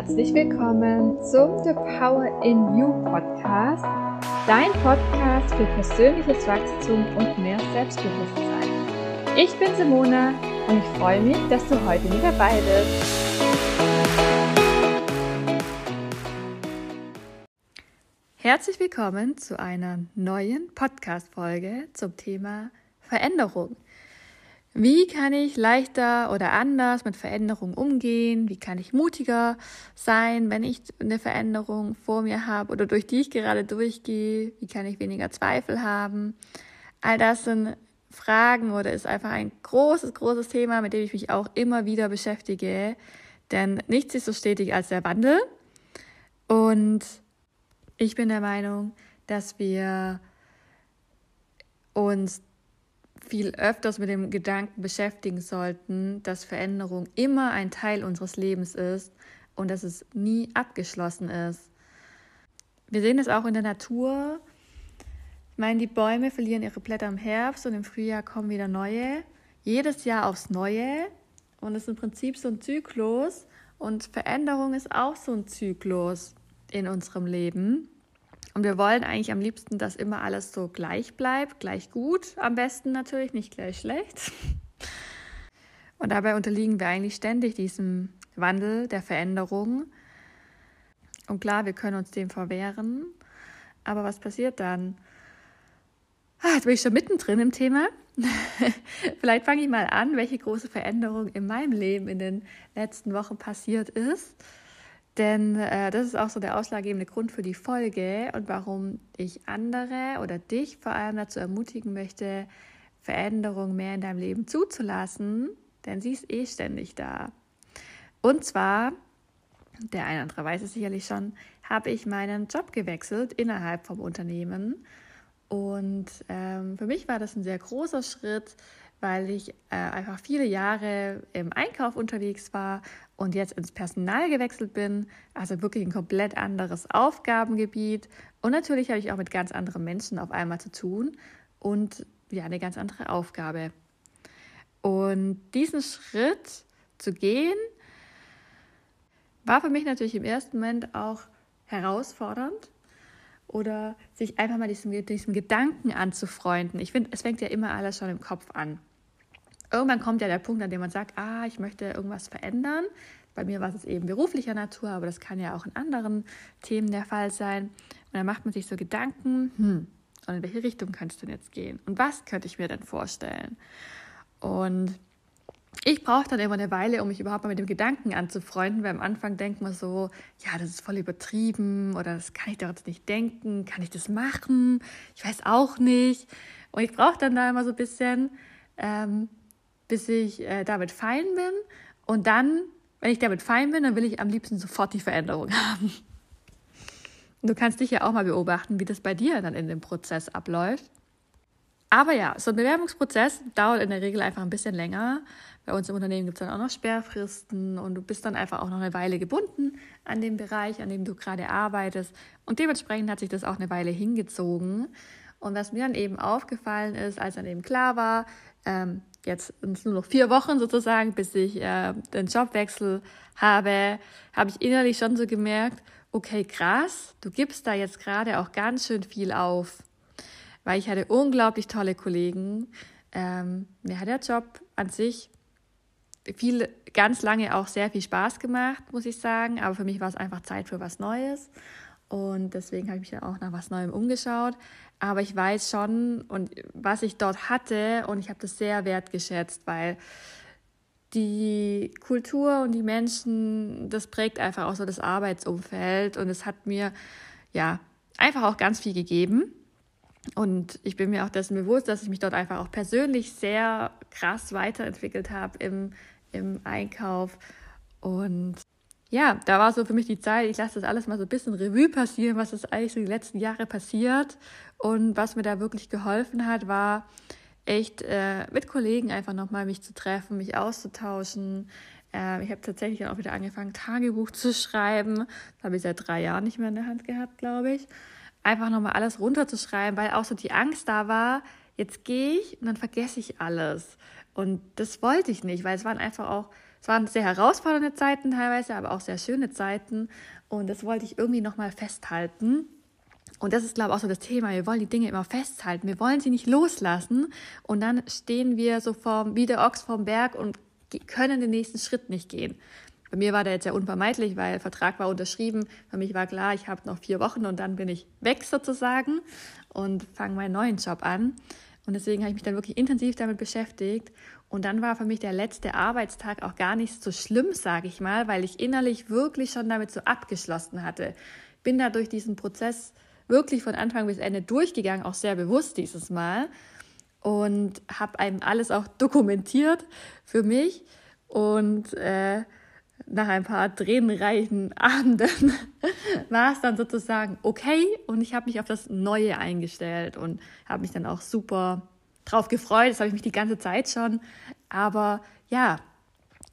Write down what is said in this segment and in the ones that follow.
herzlich willkommen zum The Power in You Podcast, dein Podcast für persönliches Wachstum und mehr Selbstbewusstsein. Ich bin Simona und ich freue mich, dass du heute mit dabei bist. Herzlich willkommen zu einer neuen Podcast-Folge zum Thema Veränderung. Wie kann ich leichter oder anders mit Veränderungen umgehen? Wie kann ich mutiger sein, wenn ich eine Veränderung vor mir habe oder durch die ich gerade durchgehe? Wie kann ich weniger Zweifel haben? All das sind Fragen oder ist einfach ein großes, großes Thema, mit dem ich mich auch immer wieder beschäftige. Denn nichts ist so stetig als der Wandel. Und ich bin der Meinung, dass wir uns viel öfters mit dem Gedanken beschäftigen sollten, dass Veränderung immer ein Teil unseres Lebens ist und dass es nie abgeschlossen ist. Wir sehen es auch in der Natur. Ich meine, die Bäume verlieren ihre Blätter im Herbst und im Frühjahr kommen wieder neue. Jedes Jahr aufs Neue. Und es ist im Prinzip so ein Zyklus. Und Veränderung ist auch so ein Zyklus in unserem Leben. Und wir wollen eigentlich am liebsten, dass immer alles so gleich bleibt, gleich gut, am besten natürlich, nicht gleich schlecht. Und dabei unterliegen wir eigentlich ständig diesem Wandel, der Veränderung. Und klar, wir können uns dem verwehren. Aber was passiert dann? Ah, jetzt bin ich schon mittendrin im Thema. Vielleicht fange ich mal an, welche große Veränderung in meinem Leben in den letzten Wochen passiert ist. Denn äh, das ist auch so der ausschlaggebende Grund für die Folge und warum ich andere oder dich vor allem dazu ermutigen möchte, Veränderung mehr in deinem Leben zuzulassen, denn sie ist eh ständig da. Und zwar, der eine oder andere weiß es sicherlich schon, habe ich meinen Job gewechselt innerhalb vom Unternehmen. Und ähm, für mich war das ein sehr großer Schritt, weil ich äh, einfach viele Jahre im Einkauf unterwegs war und jetzt ins Personal gewechselt bin. Also wirklich ein komplett anderes Aufgabengebiet. Und natürlich habe ich auch mit ganz anderen Menschen auf einmal zu tun und ja, eine ganz andere Aufgabe. Und diesen Schritt zu gehen, war für mich natürlich im ersten Moment auch herausfordernd oder sich einfach mal diesem, diesem Gedanken anzufreunden. Ich finde, es fängt ja immer alles schon im Kopf an irgendwann kommt ja der Punkt, an dem man sagt, ah, ich möchte irgendwas verändern. Bei mir war es eben beruflicher Natur, aber das kann ja auch in anderen Themen der Fall sein. Und dann macht man sich so Gedanken, hm, und in welche Richtung könnte es denn jetzt gehen? Und was könnte ich mir denn vorstellen? Und ich brauche dann immer eine Weile, um mich überhaupt mal mit dem Gedanken anzufreunden, weil am Anfang denkt man so, ja, das ist voll übertrieben oder das kann ich doch jetzt nicht denken, kann ich das machen? Ich weiß auch nicht. Und ich brauche dann da immer so ein bisschen, ähm, bis ich äh, damit fein bin. Und dann, wenn ich damit fein bin, dann will ich am liebsten sofort die Veränderung haben. Du kannst dich ja auch mal beobachten, wie das bei dir dann in dem Prozess abläuft. Aber ja, so ein Bewerbungsprozess dauert in der Regel einfach ein bisschen länger. Bei uns im Unternehmen gibt es dann auch noch Sperrfristen und du bist dann einfach auch noch eine Weile gebunden an dem Bereich, an dem du gerade arbeitest. Und dementsprechend hat sich das auch eine Weile hingezogen. Und was mir dann eben aufgefallen ist, als dann eben klar war, ähm, jetzt sind es nur noch vier Wochen sozusagen, bis ich äh, den Jobwechsel habe, habe ich innerlich schon so gemerkt, okay, krass, du gibst da jetzt gerade auch ganz schön viel auf. Weil ich hatte unglaublich tolle Kollegen. Ähm, mir hat der Job an sich viel, ganz lange auch sehr viel Spaß gemacht, muss ich sagen. Aber für mich war es einfach Zeit für was Neues. Und deswegen habe ich mich dann auch nach was Neuem umgeschaut. Aber ich weiß schon, und was ich dort hatte, und ich habe das sehr wertgeschätzt, weil die Kultur und die Menschen, das prägt einfach auch so das Arbeitsumfeld. Und es hat mir ja einfach auch ganz viel gegeben. Und ich bin mir auch dessen bewusst, dass ich mich dort einfach auch persönlich sehr krass weiterentwickelt habe im, im Einkauf. Und ja, da war so für mich die Zeit, ich lasse das alles mal so ein bisschen Revue passieren, was ist eigentlich so die letzten Jahre passiert. Und was mir da wirklich geholfen hat, war echt äh, mit Kollegen einfach nochmal mich zu treffen, mich auszutauschen. Äh, ich habe tatsächlich auch wieder angefangen, Tagebuch zu schreiben. Das habe ich seit drei Jahren nicht mehr in der Hand gehabt, glaube ich. Einfach nochmal alles runterzuschreiben, weil auch so die Angst da war, jetzt gehe ich und dann vergesse ich alles. Und das wollte ich nicht, weil es waren einfach auch, es waren sehr herausfordernde Zeiten teilweise, aber auch sehr schöne Zeiten. Und das wollte ich irgendwie nochmal festhalten. Und das ist, glaube ich, auch so das Thema. Wir wollen die Dinge immer festhalten. Wir wollen sie nicht loslassen. Und dann stehen wir so vorm, wie der Ochs vorm Berg und können den nächsten Schritt nicht gehen. Bei mir war der jetzt ja unvermeidlich, weil der Vertrag war unterschrieben. Für mich war klar, ich habe noch vier Wochen und dann bin ich weg sozusagen und fange meinen neuen Job an. Und deswegen habe ich mich dann wirklich intensiv damit beschäftigt. Und dann war für mich der letzte Arbeitstag auch gar nicht so schlimm, sage ich mal, weil ich innerlich wirklich schon damit so abgeschlossen hatte. Bin da durch diesen Prozess wirklich von Anfang bis Ende durchgegangen, auch sehr bewusst dieses Mal. Und habe einem alles auch dokumentiert für mich. Und äh, nach ein paar tränenreichen Abenden war es dann sozusagen okay und ich habe mich auf das Neue eingestellt und habe mich dann auch super drauf gefreut. Das habe ich mich die ganze Zeit schon. Aber ja,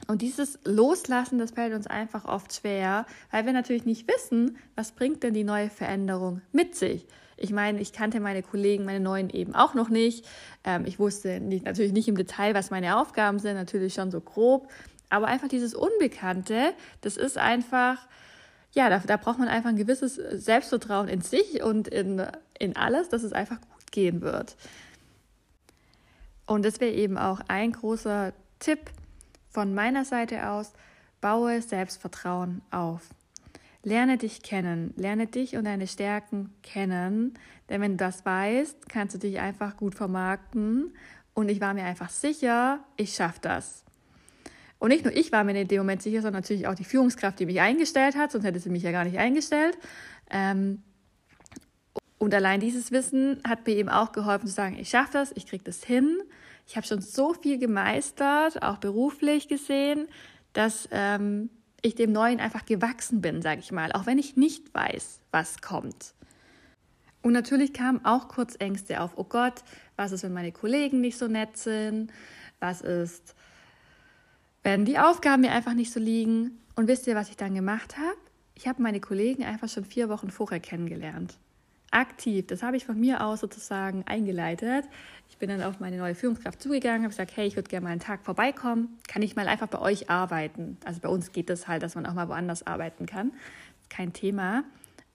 und dieses Loslassen, das fällt uns einfach oft schwer, weil wir natürlich nicht wissen, was bringt denn die neue Veränderung mit sich. Ich meine, ich kannte meine Kollegen, meine neuen eben auch noch nicht. Ähm, ich wusste nicht, natürlich nicht im Detail, was meine Aufgaben sind, natürlich schon so grob. Aber einfach dieses Unbekannte, das ist einfach, ja, da, da braucht man einfach ein gewisses Selbstvertrauen in sich und in, in alles, dass es einfach gut gehen wird. Und das wäre eben auch ein großer Tipp von meiner Seite aus, baue Selbstvertrauen auf. Lerne dich kennen, lerne dich und deine Stärken kennen, denn wenn du das weißt, kannst du dich einfach gut vermarkten und ich war mir einfach sicher, ich schaffe das. Und nicht nur ich war mir in dem Moment sicher, sondern natürlich auch die Führungskraft, die mich eingestellt hat, sonst hätte sie mich ja gar nicht eingestellt. Ähm, und allein dieses Wissen hat mir eben auch geholfen zu sagen, ich schaffe das, ich kriege das hin. Ich habe schon so viel gemeistert, auch beruflich gesehen, dass ähm, ich dem Neuen einfach gewachsen bin, sage ich mal, auch wenn ich nicht weiß, was kommt. Und natürlich kamen auch kurz Ängste auf. Oh Gott, was ist, wenn meine Kollegen nicht so nett sind? Was ist, wenn die Aufgaben mir einfach nicht so liegen. Und wisst ihr, was ich dann gemacht habe? Ich habe meine Kollegen einfach schon vier Wochen vorher kennengelernt. Aktiv, das habe ich von mir aus sozusagen eingeleitet. Ich bin dann auf meine neue Führungskraft zugegangen, habe gesagt, hey, ich würde gerne mal einen Tag vorbeikommen. Kann ich mal einfach bei euch arbeiten? Also bei uns geht das halt, dass man auch mal woanders arbeiten kann. Kein Thema.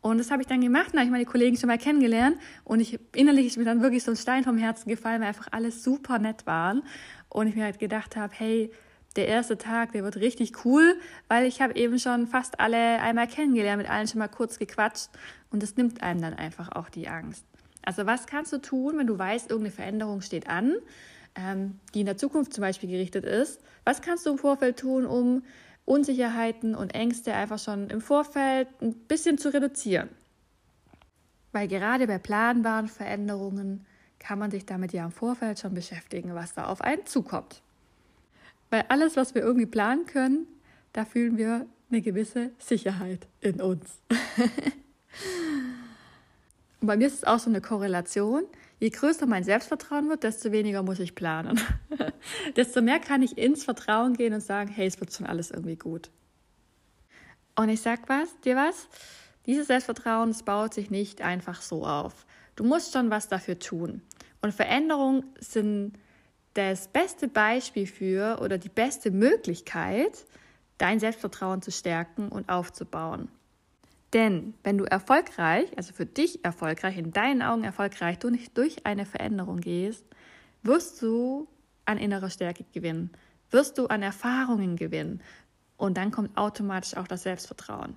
Und das habe ich dann gemacht, da habe ich meine Kollegen schon mal kennengelernt und ich innerlich ist mir dann wirklich so ein Stein vom Herzen gefallen, weil einfach alles super nett waren und ich mir halt gedacht habe, hey, der erste Tag, der wird richtig cool, weil ich habe eben schon fast alle einmal kennengelernt, mit allen schon mal kurz gequatscht und das nimmt einem dann einfach auch die Angst. Also was kannst du tun, wenn du weißt, irgendeine Veränderung steht an, ähm, die in der Zukunft zum Beispiel gerichtet ist? Was kannst du im Vorfeld tun, um Unsicherheiten und Ängste einfach schon im Vorfeld ein bisschen zu reduzieren? Weil gerade bei planbaren Veränderungen kann man sich damit ja im Vorfeld schon beschäftigen, was da auf einen zukommt. Weil alles, was wir irgendwie planen können, da fühlen wir eine gewisse Sicherheit in uns. Und bei mir ist es auch so eine Korrelation. Je größer mein Selbstvertrauen wird, desto weniger muss ich planen. desto mehr kann ich ins Vertrauen gehen und sagen, hey, es wird schon alles irgendwie gut. Und ich sag was, dir was? Dieses Selbstvertrauen, das baut sich nicht einfach so auf. Du musst schon was dafür tun. Und Veränderungen sind das beste Beispiel für oder die beste Möglichkeit, dein Selbstvertrauen zu stärken und aufzubauen. Denn wenn du erfolgreich, also für dich erfolgreich, in deinen Augen erfolgreich, du nicht durch eine Veränderung gehst, wirst du an innerer Stärke gewinnen, wirst du an Erfahrungen gewinnen und dann kommt automatisch auch das Selbstvertrauen.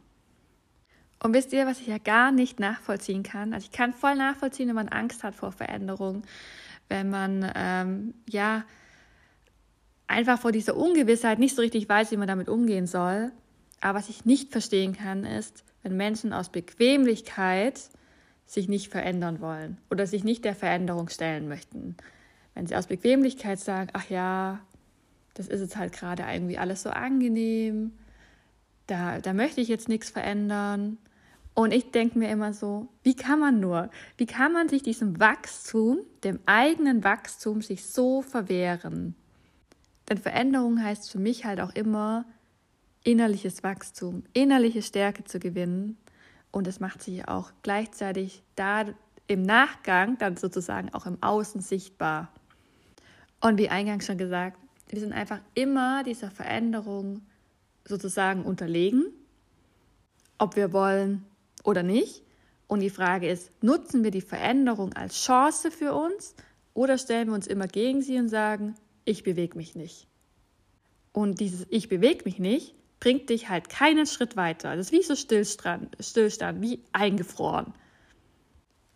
Und wisst ihr, was ich ja gar nicht nachvollziehen kann? Also ich kann voll nachvollziehen, wenn man Angst hat vor Veränderung, wenn man ähm, ja einfach vor dieser Ungewissheit nicht so richtig weiß, wie man damit umgehen soll. Aber was ich nicht verstehen kann, ist, wenn Menschen aus Bequemlichkeit sich nicht verändern wollen oder sich nicht der Veränderung stellen möchten. Wenn sie aus Bequemlichkeit sagen, ach ja, das ist jetzt halt gerade irgendwie alles so angenehm, da, da möchte ich jetzt nichts verändern. Und ich denke mir immer so, wie kann man nur, wie kann man sich diesem Wachstum, dem eigenen Wachstum, sich so verwehren? Denn Veränderung heißt für mich halt auch immer innerliches Wachstum, innerliche Stärke zu gewinnen. Und es macht sich auch gleichzeitig da im Nachgang dann sozusagen auch im Außen sichtbar. Und wie eingangs schon gesagt, wir sind einfach immer dieser Veränderung sozusagen unterlegen, ob wir wollen oder nicht. Und die Frage ist, nutzen wir die Veränderung als Chance für uns oder stellen wir uns immer gegen sie und sagen, ich bewege mich nicht. Und dieses Ich bewege mich nicht bringt dich halt keinen Schritt weiter. Das ist wie so Stillstand, Stillstand wie eingefroren.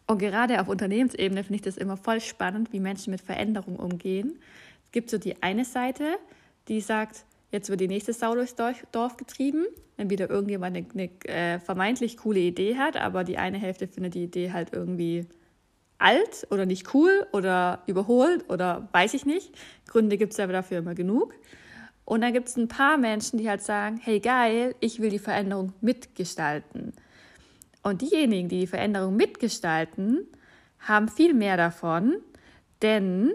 Und gerade auf Unternehmensebene finde ich das immer voll spannend, wie Menschen mit Veränderung umgehen. Es gibt so die eine Seite, die sagt, jetzt wird die nächste Sau durchs Dorf getrieben, wenn wieder irgendjemand eine, eine äh, vermeintlich coole Idee hat, aber die eine Hälfte findet die Idee halt irgendwie alt oder nicht cool oder überholt oder weiß ich nicht. Gründe gibt es aber dafür immer genug. Und dann gibt es ein paar Menschen, die halt sagen, hey geil, ich will die Veränderung mitgestalten. Und diejenigen, die die Veränderung mitgestalten, haben viel mehr davon, denn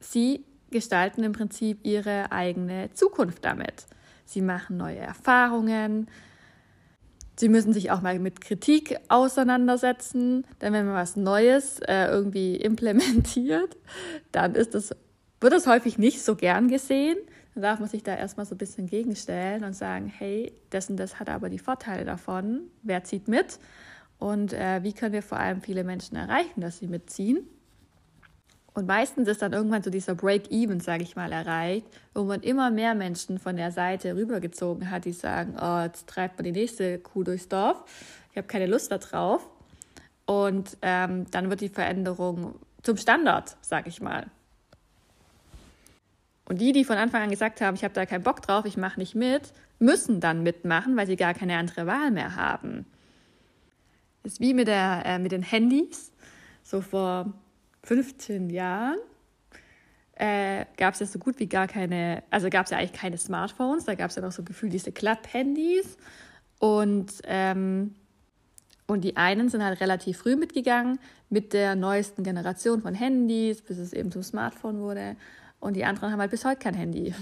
sie gestalten im Prinzip ihre eigene Zukunft damit. Sie machen neue Erfahrungen. Sie müssen sich auch mal mit Kritik auseinandersetzen, denn wenn man was Neues äh, irgendwie implementiert, dann ist das wird das häufig nicht so gern gesehen. Dann darf man sich da erstmal so ein bisschen gegenstellen und sagen, hey, das und das hat aber die Vorteile davon. Wer zieht mit? Und äh, wie können wir vor allem viele Menschen erreichen, dass sie mitziehen? Und meistens ist dann irgendwann so dieser Break-Even, sage ich mal, erreicht, wo man immer mehr Menschen von der Seite rübergezogen hat, die sagen, oh, jetzt treibt man die nächste Kuh durchs Dorf, ich habe keine Lust darauf. Und ähm, dann wird die Veränderung zum Standard, sage ich mal. Und die, die von Anfang an gesagt haben, ich habe da keinen Bock drauf, ich mache nicht mit, müssen dann mitmachen, weil sie gar keine andere Wahl mehr haben. Das ist wie mit, der, äh, mit den Handys. So vor 15 Jahren äh, gab es ja so gut wie gar keine, also gab es ja eigentlich keine Smartphones, da gab es ja noch so gefühlt diese Klapp-Handys. Und, ähm, und die einen sind halt relativ früh mitgegangen mit der neuesten Generation von Handys, bis es eben zum Smartphone wurde. Und die anderen haben halt bis heute kein Handy.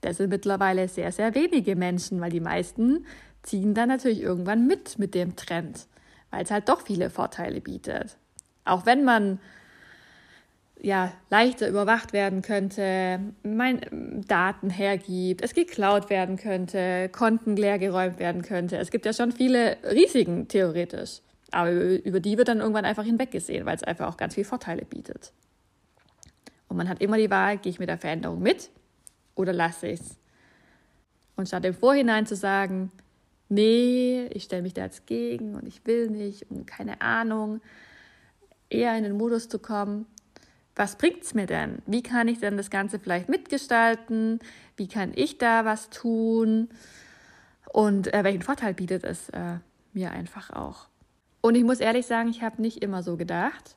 Das sind mittlerweile sehr, sehr wenige Menschen, weil die meisten ziehen dann natürlich irgendwann mit mit dem Trend, weil es halt doch viele Vorteile bietet. Auch wenn man ja, leichter überwacht werden könnte, mein, Daten hergibt, es geklaut werden könnte, Konten leergeräumt werden könnte. Es gibt ja schon viele Risiken theoretisch. Aber über die wird dann irgendwann einfach hinweggesehen, weil es einfach auch ganz viele Vorteile bietet. Und man hat immer die Wahl, gehe ich mit der Veränderung mit oder lasse ich es. Und statt im Vorhinein zu sagen, nee, ich stelle mich da jetzt gegen und ich will nicht und keine Ahnung, eher in den Modus zu kommen, was bringt es mir denn? Wie kann ich denn das Ganze vielleicht mitgestalten? Wie kann ich da was tun? Und äh, welchen Vorteil bietet es äh, mir einfach auch? Und ich muss ehrlich sagen, ich habe nicht immer so gedacht.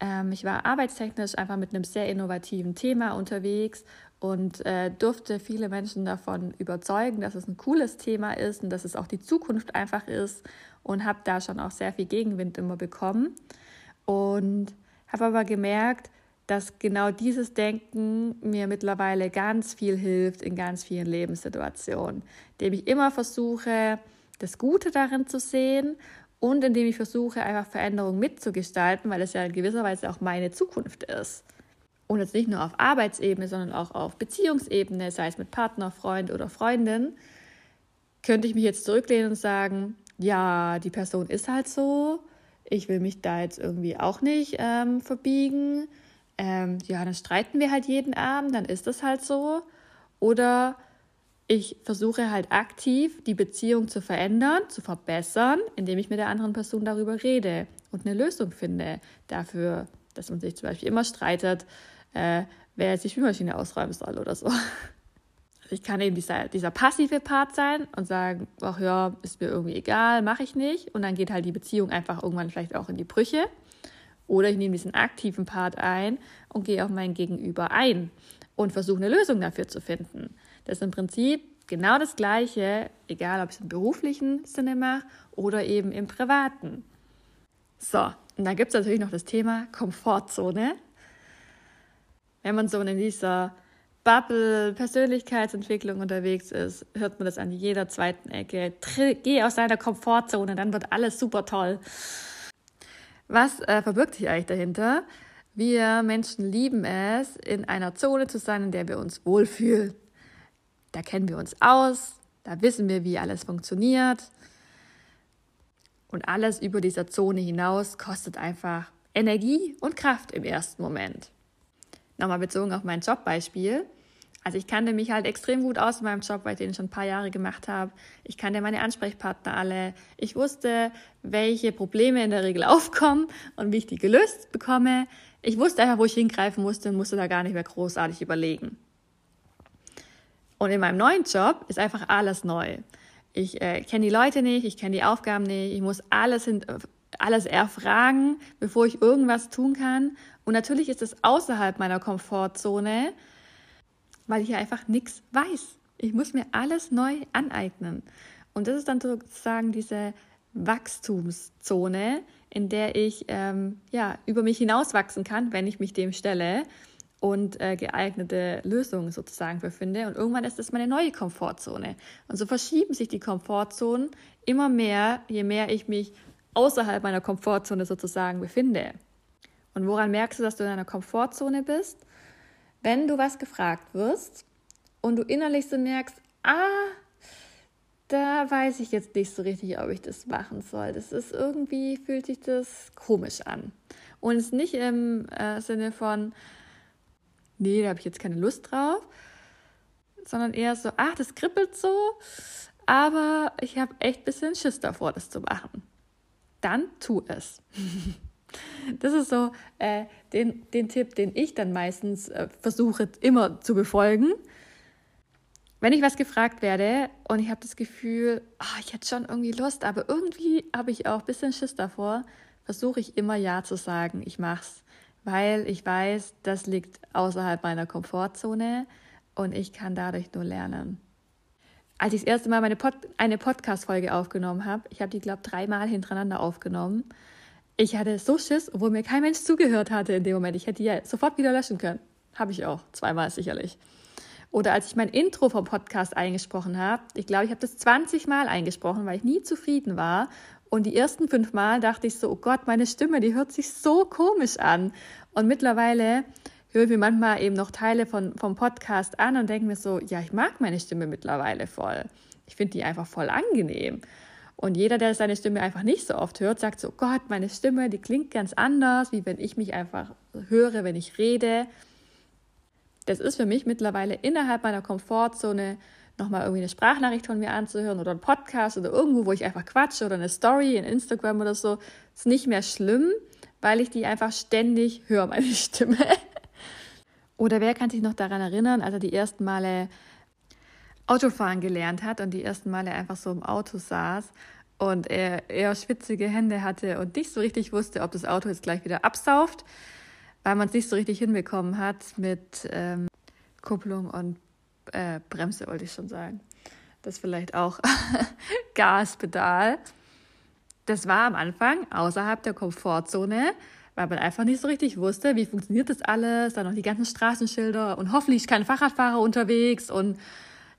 Ähm, ich war arbeitstechnisch einfach mit einem sehr innovativen Thema unterwegs und äh, durfte viele Menschen davon überzeugen, dass es ein cooles Thema ist und dass es auch die Zukunft einfach ist und habe da schon auch sehr viel Gegenwind immer bekommen und habe aber gemerkt, dass genau dieses Denken mir mittlerweile ganz viel hilft in ganz vielen Lebenssituationen, indem ich immer versuche, das Gute darin zu sehen und indem ich versuche, einfach Veränderungen mitzugestalten, weil es ja in gewisser Weise auch meine Zukunft ist. Und jetzt nicht nur auf Arbeitsebene, sondern auch auf Beziehungsebene, sei es mit Partner, Freund oder Freundin, könnte ich mich jetzt zurücklehnen und sagen, ja, die Person ist halt so, ich will mich da jetzt irgendwie auch nicht ähm, verbiegen. Ähm, ja, dann streiten wir halt jeden Abend, dann ist das halt so. Oder ich versuche halt aktiv die Beziehung zu verändern, zu verbessern, indem ich mit der anderen Person darüber rede und eine Lösung finde dafür, dass man sich zum Beispiel immer streitet, äh, wer jetzt die Spülmaschine ausräumen soll oder so. Ich kann eben dieser, dieser passive Part sein und sagen, ach ja, ist mir irgendwie egal, mache ich nicht. Und dann geht halt die Beziehung einfach irgendwann vielleicht auch in die Brüche. Oder ich nehme diesen aktiven Part ein und gehe auf mein Gegenüber ein und versuche eine Lösung dafür zu finden. Das ist im Prinzip genau das Gleiche, egal ob ich es im beruflichen Sinne mache oder eben im privaten. So, und dann gibt es natürlich noch das Thema Komfortzone. Wenn man so in dieser Bubble Persönlichkeitsentwicklung unterwegs ist, hört man das an jeder zweiten Ecke. Geh aus deiner Komfortzone, dann wird alles super toll. Was äh, verbirgt sich eigentlich dahinter? Wir Menschen lieben es, in einer Zone zu sein, in der wir uns wohlfühlen. Da kennen wir uns aus, da wissen wir, wie alles funktioniert. Und alles über dieser Zone hinaus kostet einfach Energie und Kraft im ersten Moment. Nochmal bezogen auf mein Jobbeispiel. Also ich kannte mich halt extrem gut aus in meinem Job, weil ich den schon ein paar Jahre gemacht habe. Ich kannte meine Ansprechpartner alle. Ich wusste, welche Probleme in der Regel aufkommen und wie ich die gelöst bekomme. Ich wusste einfach, wo ich hingreifen musste und musste da gar nicht mehr großartig überlegen. Und in meinem neuen Job ist einfach alles neu. Ich äh, kenne die Leute nicht, ich kenne die Aufgaben nicht, ich muss alles, hin, alles erfragen, bevor ich irgendwas tun kann. Und natürlich ist es außerhalb meiner Komfortzone, weil ich einfach nichts weiß. Ich muss mir alles neu aneignen. Und das ist dann sozusagen diese Wachstumszone, in der ich ähm, ja, über mich hinauswachsen kann, wenn ich mich dem stelle und äh, geeignete Lösungen sozusagen für finde. Und irgendwann ist das meine neue Komfortzone. Und so verschieben sich die Komfortzonen immer mehr, je mehr ich mich außerhalb meiner Komfortzone sozusagen befinde. Und woran merkst du, dass du in einer Komfortzone bist? Wenn du was gefragt wirst und du innerlich so merkst, ah, da weiß ich jetzt nicht so richtig, ob ich das machen soll. Das ist irgendwie, fühlt sich das komisch an. Und es nicht im äh, Sinne von, nee, da habe ich jetzt keine Lust drauf, sondern eher so, ach, das kribbelt so, aber ich habe echt ein bisschen Schiss davor, das zu machen. Dann tu es. Das ist so äh, den, den Tipp, den ich dann meistens äh, versuche immer zu befolgen. Wenn ich was gefragt werde und ich habe das Gefühl, oh, ich hätte schon irgendwie Lust, aber irgendwie habe ich auch ein bisschen Schiss davor, versuche ich immer Ja zu sagen, ich mach's weil ich weiß, das liegt außerhalb meiner Komfortzone und ich kann dadurch nur lernen. Als ich das erste Mal meine Pod eine Podcast-Folge aufgenommen habe, ich habe die, glaube ich, dreimal hintereinander aufgenommen. Ich hatte so Schiss, obwohl mir kein Mensch zugehört hatte in dem Moment. Ich hätte die ja sofort wieder löschen können. Habe ich auch, zweimal sicherlich. Oder als ich mein Intro vom Podcast eingesprochen habe, ich glaube, ich habe das 20 Mal eingesprochen, weil ich nie zufrieden war und die ersten fünf Mal dachte ich so, oh Gott, meine Stimme, die hört sich so komisch an. Und mittlerweile höre ich mir manchmal eben noch Teile von, vom Podcast an und denke mir so, ja, ich mag meine Stimme mittlerweile voll. Ich finde die einfach voll angenehm. Und jeder, der seine Stimme einfach nicht so oft hört, sagt so, Gott, meine Stimme, die klingt ganz anders, wie wenn ich mich einfach höre, wenn ich rede. Das ist für mich mittlerweile innerhalb meiner Komfortzone nochmal irgendwie eine Sprachnachricht von mir anzuhören oder einen Podcast oder irgendwo, wo ich einfach quatsche oder eine Story in Instagram oder so, ist nicht mehr schlimm, weil ich die einfach ständig höre, meine Stimme. oder wer kann sich noch daran erinnern, als er die ersten Male Autofahren gelernt hat und die ersten Male einfach so im Auto saß und er eher schwitzige Hände hatte und nicht so richtig wusste, ob das Auto jetzt gleich wieder absauft, weil man es nicht so richtig hinbekommen hat mit ähm, Kupplung und äh, Bremse wollte ich schon sagen. Das vielleicht auch Gaspedal. Das war am Anfang außerhalb der Komfortzone, weil man einfach nicht so richtig wusste, wie funktioniert das alles, dann noch die ganzen Straßenschilder und hoffentlich kein Fahrradfahrer unterwegs und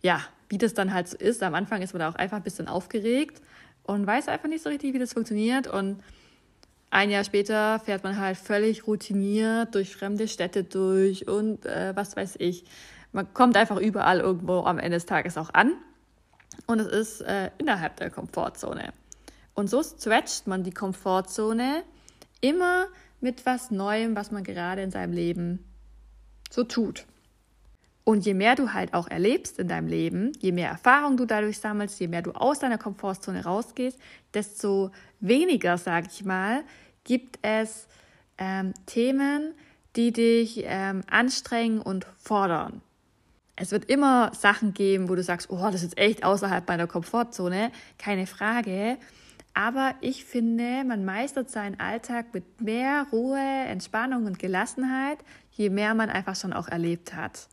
ja, wie das dann halt so ist. Am Anfang ist man da auch einfach ein bisschen aufgeregt und weiß einfach nicht so richtig, wie das funktioniert und ein Jahr später fährt man halt völlig routiniert durch fremde Städte durch und äh, was weiß ich. Man kommt einfach überall irgendwo am Ende des Tages auch an und es ist äh, innerhalb der Komfortzone. Und so stretcht man die Komfortzone immer mit was Neuem, was man gerade in seinem Leben so tut. Und je mehr du halt auch erlebst in deinem Leben, je mehr Erfahrung du dadurch sammelst, je mehr du aus deiner Komfortzone rausgehst, desto weniger, sag ich mal, gibt es ähm, Themen, die dich ähm, anstrengen und fordern es wird immer Sachen geben, wo du sagst, oh, das ist echt außerhalb meiner Komfortzone, keine Frage. Aber ich finde, man meistert seinen Alltag mit mehr Ruhe, Entspannung und Gelassenheit, je mehr man einfach schon auch erlebt hat.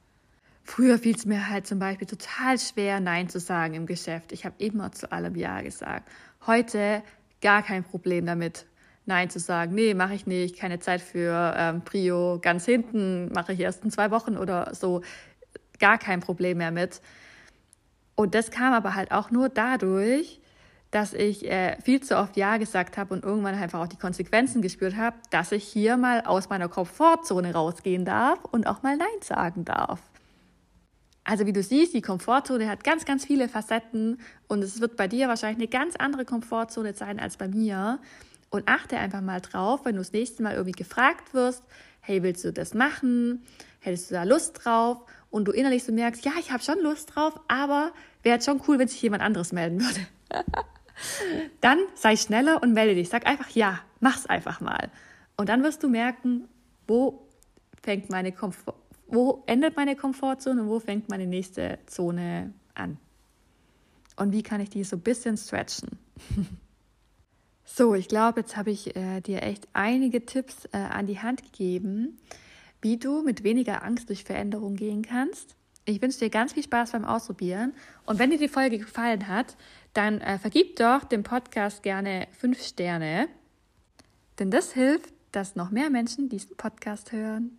Früher fiel es mir halt zum Beispiel total schwer, Nein zu sagen im Geschäft. Ich habe immer zu allem Ja gesagt. Heute gar kein Problem damit, Nein zu sagen. Nee, mache ich nicht, keine Zeit für ähm, Prio, ganz hinten, mache ich erst in zwei Wochen oder so gar kein Problem mehr mit. Und das kam aber halt auch nur dadurch, dass ich äh, viel zu oft Ja gesagt habe und irgendwann einfach auch die Konsequenzen gespürt habe, dass ich hier mal aus meiner Komfortzone rausgehen darf und auch mal Nein sagen darf. Also wie du siehst, die Komfortzone hat ganz, ganz viele Facetten und es wird bei dir wahrscheinlich eine ganz andere Komfortzone sein als bei mir. Und achte einfach mal drauf, wenn du das nächste Mal irgendwie gefragt wirst, hey, willst du das machen? Hättest du da Lust drauf? Und du innerlich so merkst, ja, ich habe schon Lust drauf, aber wäre schon cool, wenn sich jemand anderes melden würde. dann sei schneller und melde dich. Sag einfach ja, mach's einfach mal. Und dann wirst du merken, wo fängt meine Komfort wo endet meine Komfortzone und wo fängt meine nächste Zone an? Und wie kann ich die so ein bisschen stretchen? so, ich glaube, jetzt habe ich äh, dir echt einige Tipps äh, an die Hand gegeben, wie du mit weniger Angst durch Veränderung gehen kannst. Ich wünsche dir ganz viel Spaß beim Ausprobieren. Und wenn dir die Folge gefallen hat, dann äh, vergib doch dem Podcast gerne fünf Sterne. Denn das hilft, dass noch mehr Menschen diesen Podcast hören.